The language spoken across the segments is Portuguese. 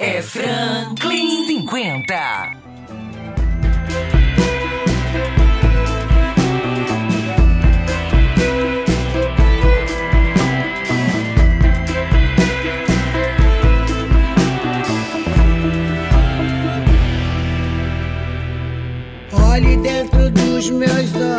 É Franklin 50. Olhe dentro dos meus olhos,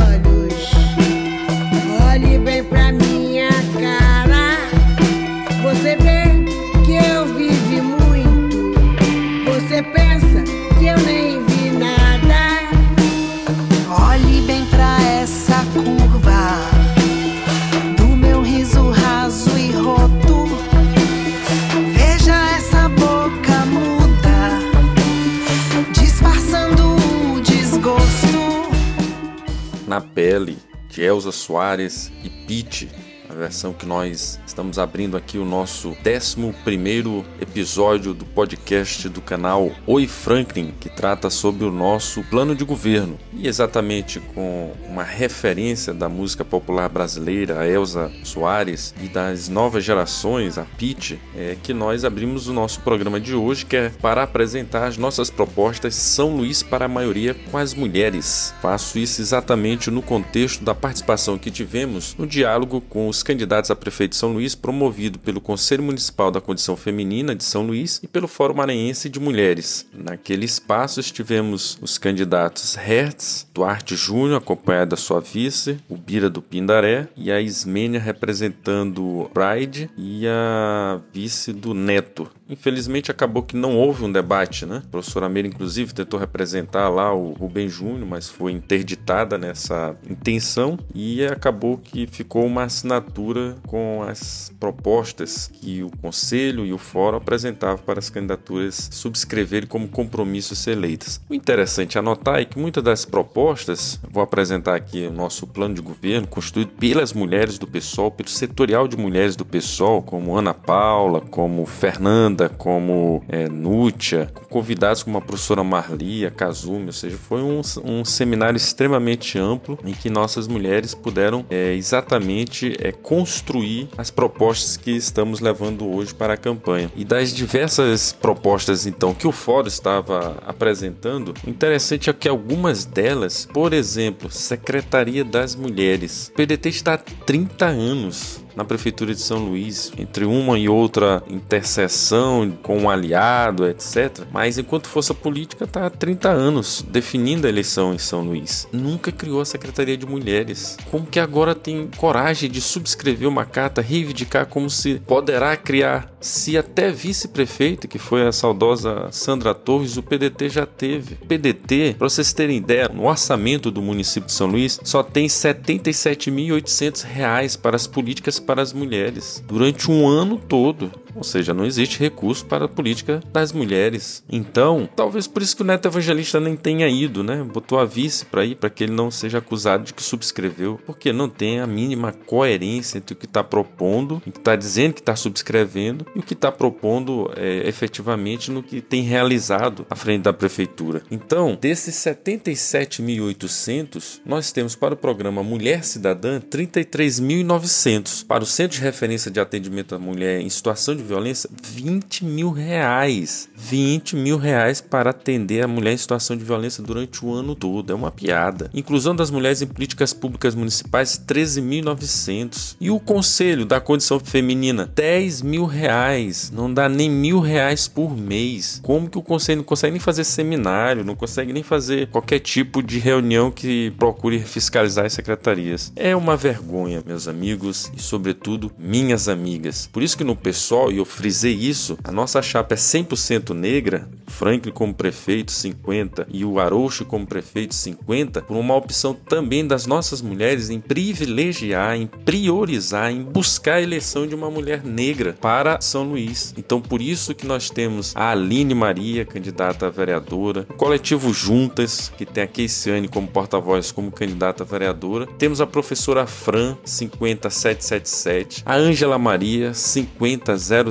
Pele, de Elza Soares e Pete, versão que nós estamos abrindo aqui o nosso 11 episódio do podcast do canal Oi Franklin, que trata sobre o nosso plano de governo. E exatamente com uma referência da música popular brasileira, a Elza Soares, e das novas gerações, a Pete, é que nós abrimos o nosso programa de hoje, que é para apresentar as nossas propostas São Luís para a maioria com as mulheres. Faço isso exatamente no contexto da participação que tivemos no diálogo com os candidatos a prefeito de São Luís, promovido pelo Conselho Municipal da Condição Feminina de São Luís e pelo Fórum Maranhense de Mulheres. Naquele espaço estivemos os candidatos Hertz, Duarte Júnior, acompanhado da sua vice, o Bira do Pindaré, e a Ismênia representando Pride e a vice do Neto. Infelizmente acabou que não houve um debate, né? A professora Meira, inclusive, tentou representar lá o Rubem Júnior, mas foi interditada nessa intenção e acabou que ficou uma assinatura com as propostas que o Conselho e o Fórum apresentavam para as candidaturas subscreverem como compromisso ser eleitas. O interessante a anotar é que muitas das propostas, vou apresentar aqui o nosso plano de governo, construído pelas mulheres do PSOL, pelo setorial de mulheres do PSOL, como Ana Paula, como Fernanda, como é, Nútia, convidados como a professora Marli, a Kazumi, ou seja, foi um, um seminário extremamente amplo em que nossas mulheres puderam é, exatamente é, construir as propostas que estamos levando hoje para a campanha. E das diversas propostas, então, que o Fórum estava apresentando, interessante é que algumas delas, por exemplo, Secretaria das Mulheres, o PDT está há 30 anos na prefeitura de São Luís, entre uma e outra interseção com um aliado, etc. Mas enquanto força política está há 30 anos definindo a eleição em São Luís. Nunca criou a Secretaria de Mulheres. Como que agora tem coragem de subscrever uma carta, reivindicar como se poderá criar? Se até vice-prefeita, que foi a saudosa Sandra Torres, o PDT já teve. PDT, para vocês terem ideia, no orçamento do município de São Luís só tem R$ 77.800 para as políticas para as mulheres durante um ano todo. Ou seja, não existe recurso para a política das mulheres. Então, talvez por isso que o Neto Evangelista nem tenha ido, né? Botou a vice para ir, para que ele não seja acusado de que subscreveu, porque não tem a mínima coerência entre o que está propondo, o que está dizendo que está subscrevendo e o que está propondo é, efetivamente no que tem realizado à frente da prefeitura. Então, desses 77.800, nós temos para o programa Mulher Cidadã 33.900. Para o Centro de Referência de Atendimento à Mulher em Situação de Violência, 20 mil reais. 20 mil reais para atender a mulher em situação de violência durante o ano todo. É uma piada. Inclusão das mulheres em políticas públicas municipais, 13.900. E o Conselho da Condição Feminina, 10 mil reais. Não dá nem mil reais por mês. Como que o Conselho não consegue nem fazer seminário, não consegue nem fazer qualquer tipo de reunião que procure fiscalizar as secretarias? É uma vergonha, meus amigos, e sobretudo minhas amigas. Por isso que no pessoal, eu frisei isso, a nossa chapa é 100% negra, Franklin como prefeito 50 e o Arouche como prefeito 50, por uma opção também das nossas mulheres em privilegiar, em priorizar, em buscar a eleição de uma mulher negra para São Luís. Então por isso que nós temos a Aline Maria, candidata a vereadora, o coletivo Juntas, que tem a Keisiane como porta-voz como candidata a vereadora, temos a professora Fran 50777, a Ângela Maria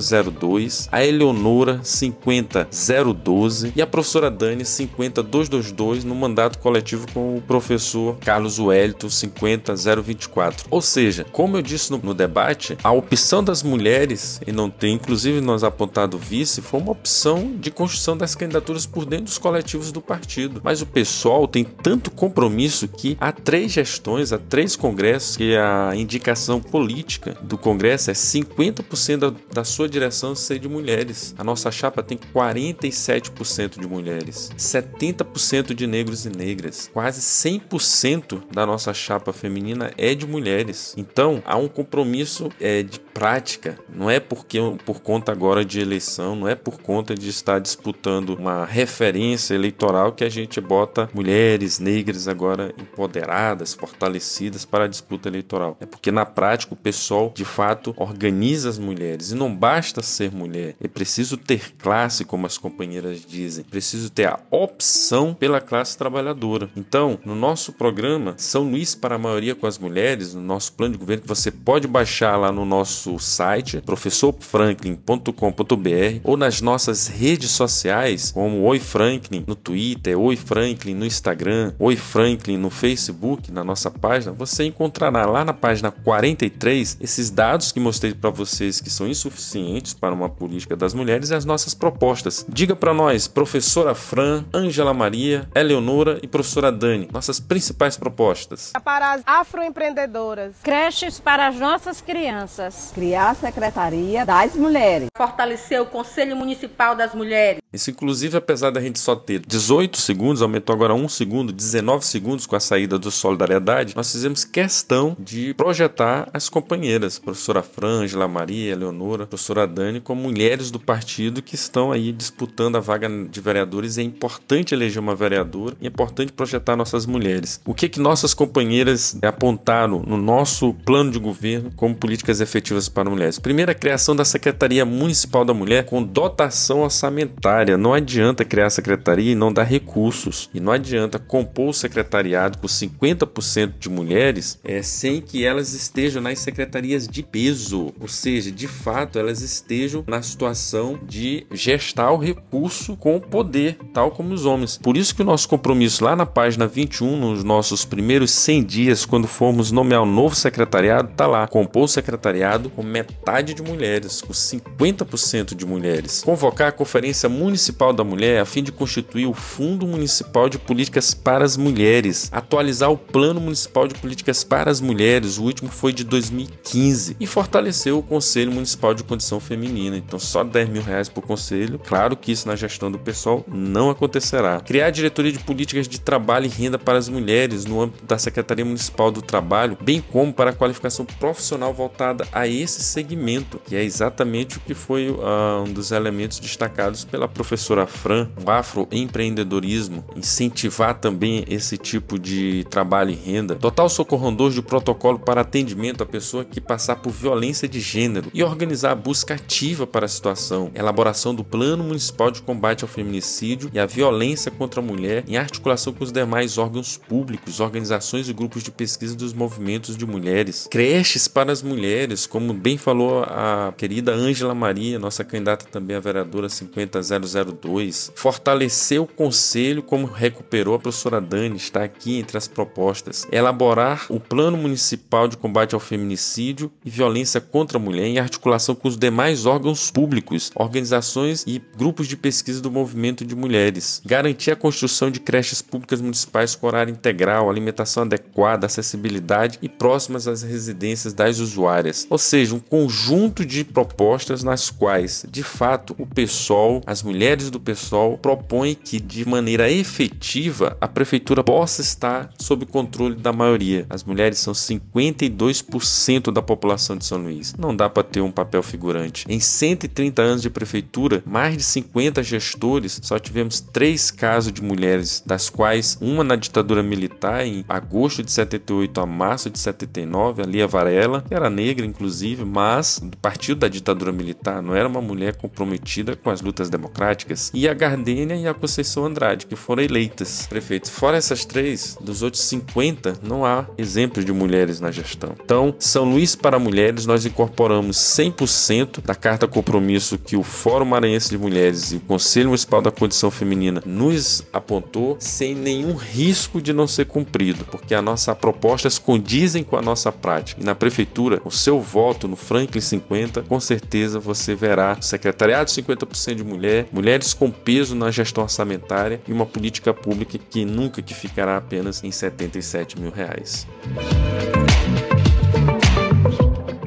50002, a Eleonora 502 50212 e a professora Dani 50222 no mandato coletivo com o professor Carlos Wellington 50024. Ou seja, como eu disse no, no debate, a opção das mulheres e não tem, inclusive nós apontado vice, foi uma opção de construção das candidaturas por dentro dos coletivos do partido. Mas o pessoal tem tanto compromisso que há três gestões, há três congressos que a indicação política do congresso é 50% da, da sua direção ser de mulheres. A nossa chapa tem 47% de mulheres, 70% de negros e negras, quase 100% da nossa chapa feminina é de mulheres. Então há um compromisso é, de prática, não é porque por conta agora de eleição, não é por conta de estar disputando uma referência eleitoral que a gente bota mulheres negras agora empoderadas, fortalecidas para a disputa eleitoral. É porque na prática o pessoal de fato organiza as mulheres e não basta ser mulher, é preciso ter classe, como as companheiras dizem, preciso ter a opção pela classe trabalhadora. Então, no nosso programa São Luís para a maioria com as mulheres, no nosso plano de governo que você pode baixar lá no nosso nosso site professorfranklin.com.br ou nas nossas redes sociais como Oi Franklin no Twitter, Oi Franklin no Instagram, Oi Franklin no Facebook, na nossa página, você encontrará lá na página 43 esses dados que mostrei para vocês que são insuficientes para uma política das mulheres e as nossas propostas. Diga para nós, professora Fran, Ângela Maria, Eleonora e professora Dani, nossas principais propostas. Para as afroempreendedoras. Creches para as nossas crianças criar a Secretaria das Mulheres, fortalecer o Conselho Municipal das Mulheres. Isso, inclusive, apesar da gente só ter 18 segundos, aumentou agora 1 segundo, 19 segundos com a saída do Solidariedade, nós fizemos questão de projetar as companheiras, professora Frângela, Maria, Leonora, professora Dani, como mulheres do partido que estão aí disputando a vaga de vereadores. É importante eleger uma vereadora e é importante projetar nossas mulheres. O que que nossas companheiras apontaram no nosso plano de governo como políticas efetivas para mulheres. Primeiro, a criação da Secretaria Municipal da Mulher com dotação orçamentária. Não adianta criar a secretaria e não dar recursos. E não adianta compor o secretariado com 50% de mulheres é, sem que elas estejam nas secretarias de peso. Ou seja, de fato, elas estejam na situação de gestar o recurso com poder, tal como os homens. Por isso que o nosso compromisso lá na página 21, nos nossos primeiros 100 dias, quando formos nomear um novo secretariado, tá lá. Compor o secretariado com metade de mulheres, com 50% de mulheres. Convocar a Conferência Municipal da Mulher a fim de constituir o Fundo Municipal de Políticas para as Mulheres, atualizar o Plano Municipal de Políticas para as Mulheres, o último foi de 2015, e fortalecer o Conselho Municipal de Condição Feminina. Então, só 10 mil reais por conselho. Claro que isso na gestão do pessoal não acontecerá. Criar a diretoria de políticas de trabalho e renda para as mulheres no âmbito da Secretaria Municipal do Trabalho, bem como para a qualificação profissional voltada a esse segmento, que é exatamente o que foi uh, um dos elementos destacados pela professora Fran, o afroempreendedorismo, incentivar também esse tipo de trabalho e renda, total socorrondor de protocolo para atendimento à pessoa que passar por violência de gênero e organizar a busca ativa para a situação, elaboração do Plano Municipal de Combate ao Feminicídio e à Violência contra a Mulher em articulação com os demais órgãos públicos, organizações e grupos de pesquisa dos movimentos de mulheres, creches para as mulheres, como bem falou a querida Ângela Maria, nossa candidata também a vereadora 50002, fortalecer o conselho como recuperou a professora Dani, está aqui entre as propostas. Elaborar o plano municipal de combate ao feminicídio e violência contra a mulher em articulação com os demais órgãos públicos, organizações e grupos de pesquisa do movimento de mulheres. Garantir a construção de creches públicas municipais com horário integral, alimentação adequada, acessibilidade e próximas às residências das usuárias. Ou seja, seja, um conjunto de propostas nas quais, de fato, o PSOL, as mulheres do PSOL, propõem que, de maneira efetiva, a prefeitura possa estar sob controle da maioria. As mulheres são 52% da população de São Luís. Não dá para ter um papel figurante. Em 130 anos de prefeitura, mais de 50 gestores, só tivemos três casos de mulheres, das quais uma na ditadura militar, em agosto de 78 a março de 79, a Lia Varela, que era negra, inclusive inclusive, mas do partido da ditadura militar, não era uma mulher comprometida com as lutas democráticas. E a Gardênia e a Conceição Andrade, que foram eleitas prefeitos. Fora essas três, dos outros 50, não há exemplos de mulheres na gestão. Então, São Luís para Mulheres, nós incorporamos 100% da carta compromisso que o Fórum Maranhense de Mulheres e o Conselho Municipal da Condição Feminina nos apontou, sem nenhum risco de não ser cumprido, porque a nossa propostas condizem com a nossa prática. E na prefeitura, o seu voto no Franklin 50, com certeza você verá secretariado 50% de mulher, mulheres com peso na gestão orçamentária e uma política pública que nunca que ficará apenas em 77 mil reais.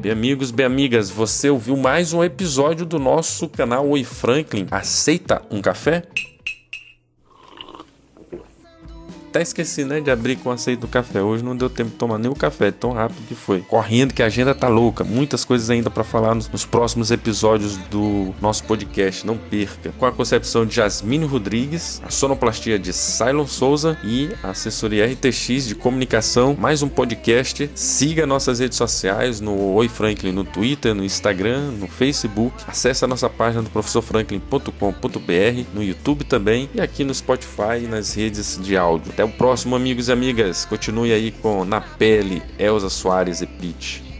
Bem amigos, bem amigas, você ouviu mais um episódio do nosso canal Oi Franklin. Aceita um café? Até esqueci, né, de abrir com aceito do café. Hoje não deu tempo de tomar nem o café, tão rápido que foi. Correndo que a agenda tá louca. Muitas coisas ainda para falar nos, nos, próximos episódios do nosso podcast. Não perca. Com a concepção de Jasmine Rodrigues, a sonoplastia de Cylon Souza e a assessoria RTX de comunicação. Mais um podcast. Siga nossas redes sociais no Oi Franklin, no Twitter, no Instagram, no Facebook. Acesse a nossa página do professorfranklin.com.br, no YouTube também e aqui no Spotify e nas redes de áudio. Até o próximo, amigos e amigas. Continue aí com Na Pele, Elza Soares e Pete.